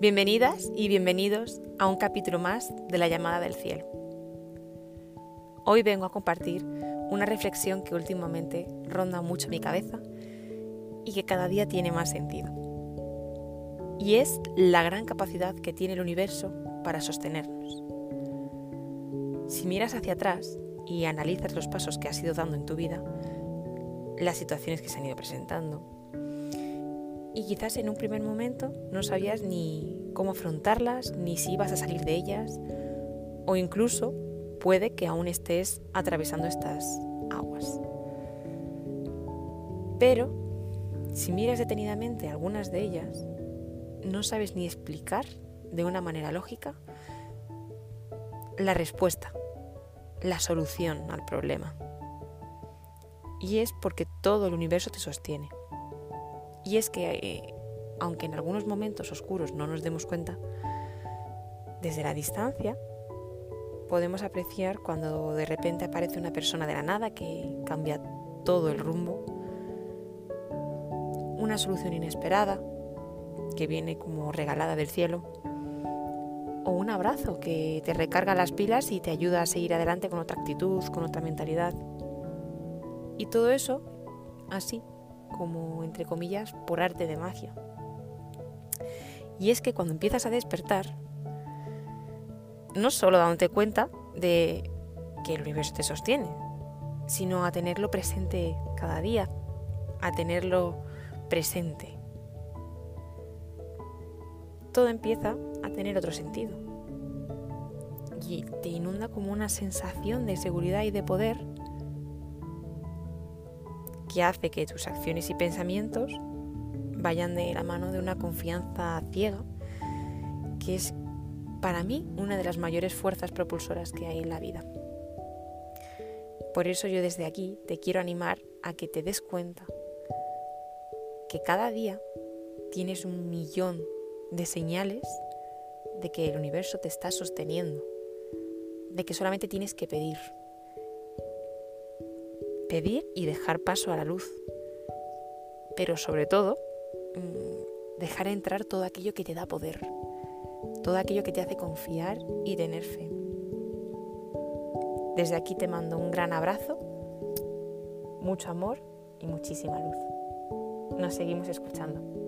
Bienvenidas y bienvenidos a un capítulo más de La llamada del cielo. Hoy vengo a compartir una reflexión que últimamente ronda mucho mi cabeza y que cada día tiene más sentido. Y es la gran capacidad que tiene el universo para sostenernos. Si miras hacia atrás y analizas los pasos que has ido dando en tu vida, las situaciones que se han ido presentando, y quizás en un primer momento no sabías ni cómo afrontarlas, ni si ibas a salir de ellas, o incluso puede que aún estés atravesando estas aguas. Pero, si miras detenidamente algunas de ellas, no sabes ni explicar de una manera lógica la respuesta, la solución al problema. Y es porque todo el universo te sostiene. Y es que, eh, aunque en algunos momentos oscuros no nos demos cuenta, desde la distancia podemos apreciar cuando de repente aparece una persona de la nada que cambia todo el rumbo, una solución inesperada que viene como regalada del cielo, o un abrazo que te recarga las pilas y te ayuda a seguir adelante con otra actitud, con otra mentalidad. Y todo eso así, como, entre comillas, por arte de magia. Y es que cuando empiezas a despertar, no solo dándote cuenta de que el universo te sostiene, sino a tenerlo presente cada día, a tenerlo presente. Todo empieza a tener otro sentido y te inunda como una sensación de seguridad y de poder que hace que tus acciones y pensamientos vayan de la mano de una confianza ciega, que es para mí una de las mayores fuerzas propulsoras que hay en la vida. Por eso yo desde aquí te quiero animar a que te des cuenta que cada día tienes un millón de señales de que el universo te está sosteniendo, de que solamente tienes que pedir, pedir y dejar paso a la luz. Pero sobre todo, mm, dejar entrar todo aquello que te da poder, todo aquello que te hace confiar y tener fe. Desde aquí te mando un gran abrazo, mucho amor y muchísima luz. Nos seguimos escuchando.